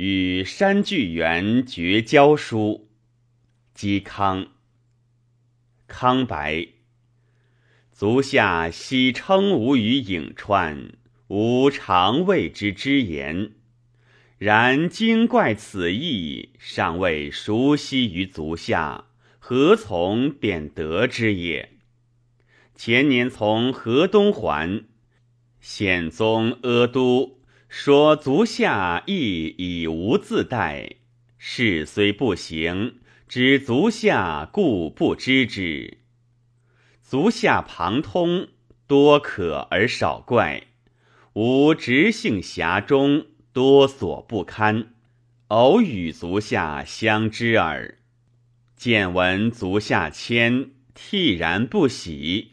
与山巨源绝交书，嵇康。康白。足下昔称吾于颍川，吾常谓之之言。然今怪此意，尚未熟悉于足下，何从便得之也？前年从河东还，显宗阿都说足下亦已无自待，事虽不行，知足下故不知之。足下旁通，多可而少怪，吾直性狭中。多所不堪，偶与足下相知耳。见闻足下谦，惕然不喜。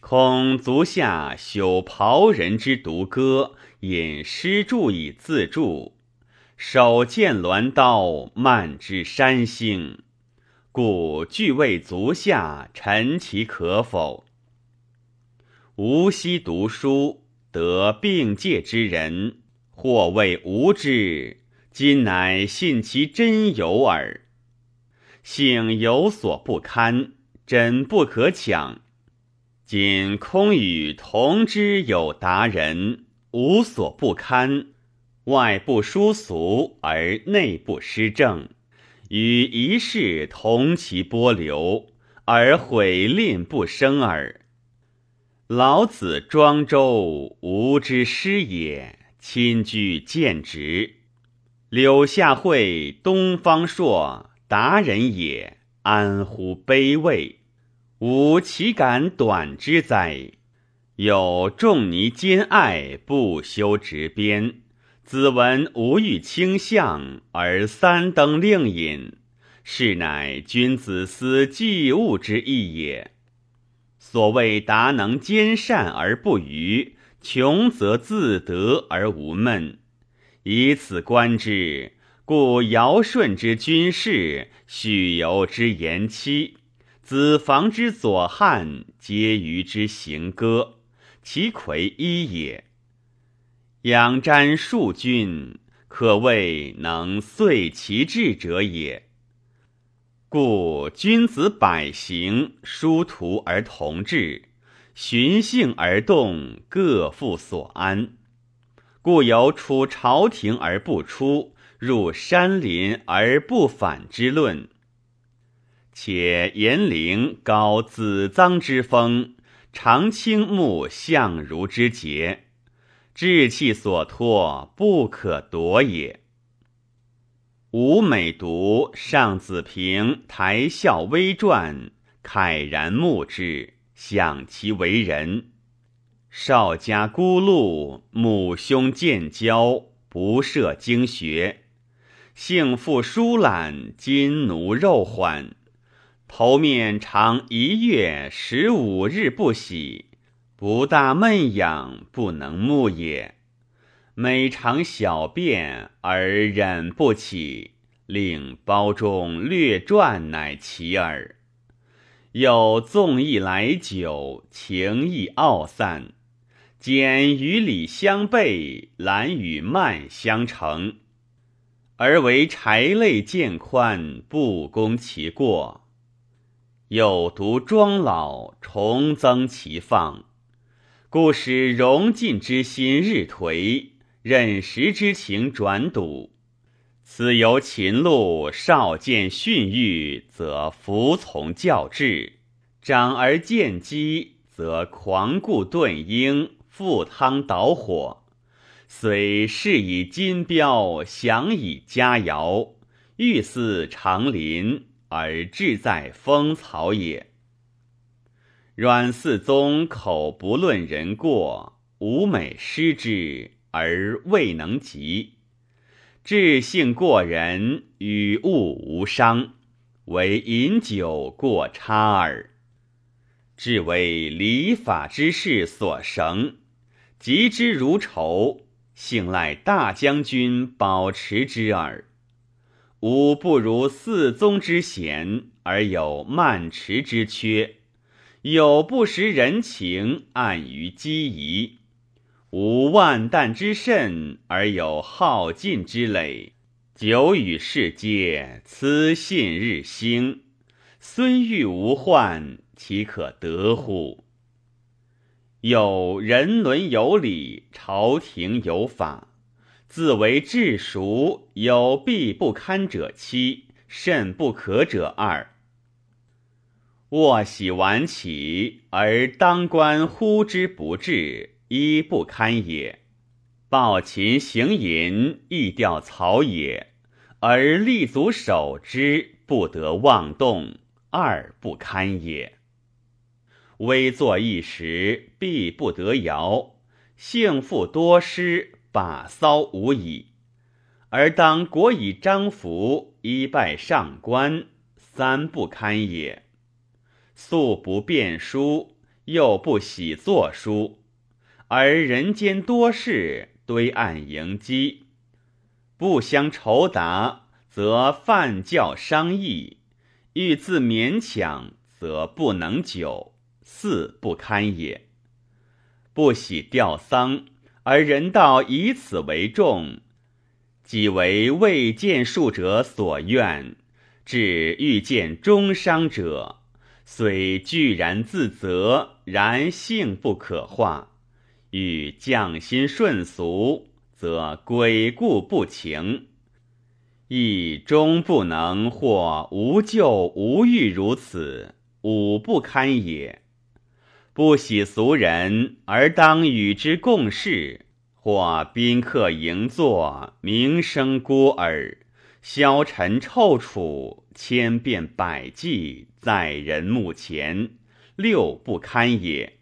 恐足下朽袍人之独歌，引诗注以自助，手剑鸾刀，漫之山星，故具谓足下，陈其可否？吾昔读书，得并介之人。或谓无知，今乃信其真有耳。幸有所不堪，真不可抢。今空与同之有达人，无所不堪，外不疏俗而内不失正，与一世同其波流，而毁吝不生耳。老子庄周，吾之师也。亲居见直，柳下惠、东方朔达人也，安乎卑微？吾岂敢短之哉？有仲尼兼爱，不修直鞭。子闻无欲倾向，而三登令尹，是乃君子思济物之意也。所谓达能兼善而不愚。穷则自得而无闷，以此观之，故尧舜之君士，许由之言妻，子房之左汉，皆于之行歌，其魁一也。仰瞻数君，可谓能遂其志者也。故君子百行，殊途而同志。循性而动，各复所安。故有出朝廷而不出，入山林而不反之论。且严陵高子臧之风，常倾慕相如之节，志气所托，不可夺也。吾每读上子平台孝微传，慨然目之。想其为人，少家孤禄，母兄渐交，不涉经学，性复疏懒，筋奴肉缓，头面常一月十五日不洗，不大闷痒，不能目也。每常小便而忍不起，令包中略转，乃其耳。又纵意来酒，情意傲散，简与礼相悖，懒与慢相成，而为柴类渐宽，不攻其过。有独庄老，重增其放，故使荣尽之心日颓，忍食之情转笃。此由秦禄少见训育，则服从教制；长而见机，则狂固顿鹰，赴汤蹈火。虽是以金标，享以佳肴，欲似长林，而志在风草也。阮嗣宗口不论人过，吾美失之而未能及。志性过人，与物无伤，唯饮酒过差耳。至为礼法之事所绳，及之如仇，幸赖大将军保持之耳。吾不如四宗之贤，而有慢持之缺；有不识人情，暗于机宜。无万担之甚，而有耗尽之累；久与世皆此信日兴，虽遇无患，岂可得乎？有人伦有礼，朝廷有法，自为治熟，有必不堪者七，甚不可者二。卧喜晚起，而当官呼之不至，一不堪也。暴秦行淫，亦调草也；而立足守之，不得妄动，二不堪也。危坐一时，必不得摇；幸负多失，把骚无已。而当国以章服，一拜上官，三不堪也。素不辨书，又不喜作书，而人间多事。堆案迎击，不相酬答，则犯教伤义；欲自勉强，则不能久，四不堪也。不喜吊丧，而人道以此为重，即为未见术者所愿，至欲见终伤者，虽具然自责，然性不可化。欲降心顺俗，则鬼故不情；亦终不能或无救无欲如此，五不堪也。不喜俗人，而当与之共事；或宾客迎坐，名声孤耳，消沉臭楚，千变百计，在人目前，六不堪也。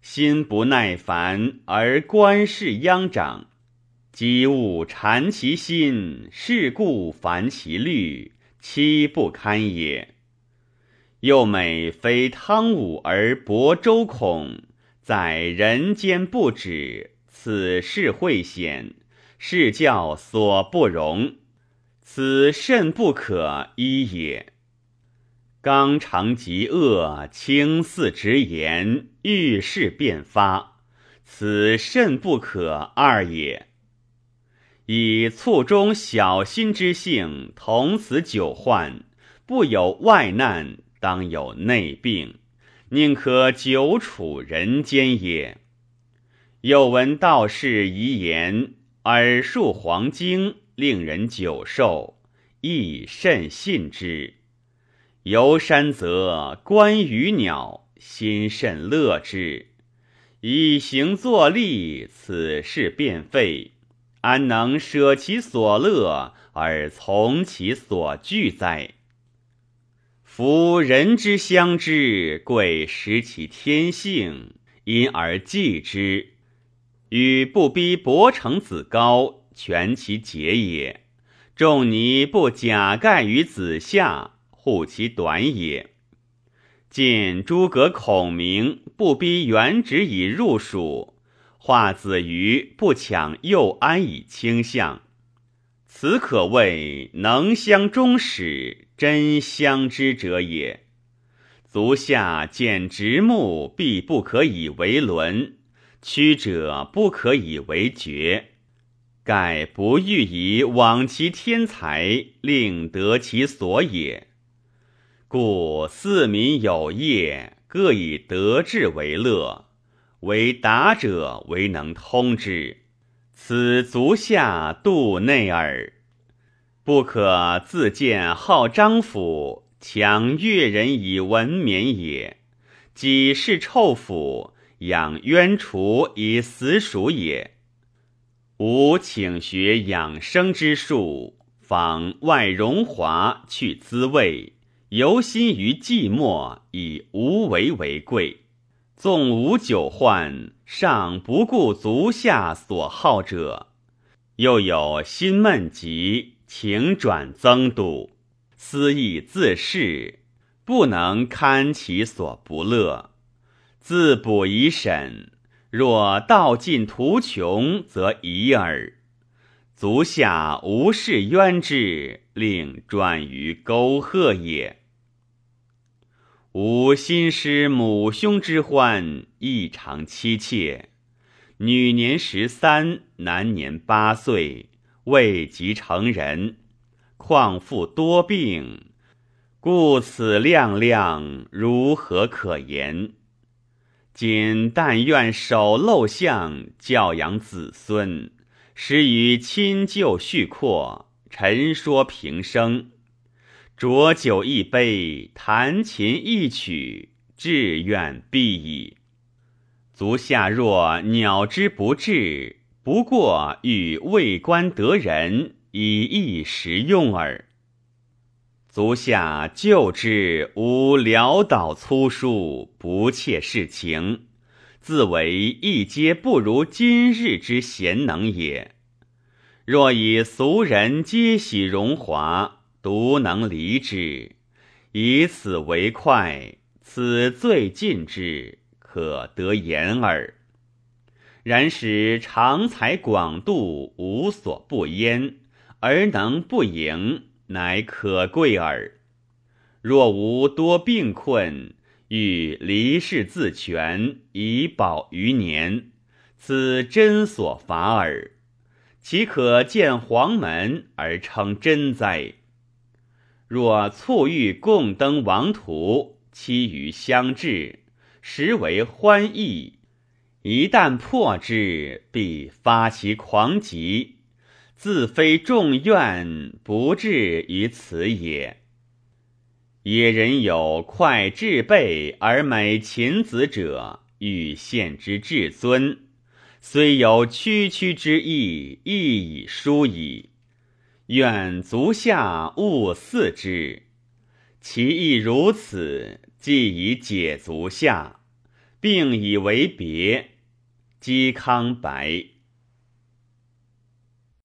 心不耐烦而观事殃长，积物缠其心，事故烦其虑，七不堪也。又美非汤武而薄周孔，在人间不止，此事会险，是教所不容，此甚不可依也。刚肠极恶，轻似直言，遇事便发，此甚不可二也。以卒中小心之性，同此久患，不有外难，当有内病，宁可久处人间也。又闻道士遗言，耳述黄经，令人久寿，亦甚信之。游山则观鱼鸟，心甚乐之。以行作利，此事便废，安能舍其所乐而从其所惧哉？夫人之相知，贵识其天性，因而济之，与不逼伯承子高，全其节也。仲尼不假盖于子夏。护其短也。见诸葛孔明不逼元直以入蜀，华子瑜不抢右安以倾相，此可谓能相终始，真相知者也。足下见直木，必不可以为伦；曲者不可以为绝。盖不欲以往其天才，令得其所也。故四民有业，各以德志为乐，为达者为能通之。此足下度内耳。不可自见好张府，强越人以文冕也；己是臭腐，养冤雏以死鼠也。吾请学养生之术，访外荣华，去滋味。游心于寂寞，以无为为贵。纵无久患，尚不顾足下所好者；又有心闷疾，情转增度，思意自恃，不能堪其所不乐。自补以审，若道尽途穷，则已耳。足下无事冤之，令转于沟壑也。吾心失母兄之欢，异常妻妾。女年十三，男年八岁，未及成人，况复多病，故此亮亮如何可言？今但愿守陋巷，教养子孙，使与亲旧叙阔，陈说平生。浊酒一杯，弹琴一曲，志愿毕矣。足下若鸟之不至，不过欲为官得人，以一时用耳。足下旧之无潦倒粗疏，不切事情，自为一皆不如今日之贤能也。若以俗人皆喜荣华，独能离之，以此为快，此最尽之，可得言耳。然使长才广度，无所不焉，而能不盈。乃可贵耳。若无多病困，欲离世自全，以保余年，此真所乏耳。岂可见黄门而称真哉？若促欲共登王途，期于相至，实为欢意。一旦破之，必发其狂疾。自非众怨，不至于此也。野人有快至备而美禽子者，欲献之至尊，虽有区区之意，亦已殊矣。愿足下勿似之。其意如此，既已解足下，并以为别。嵇康白。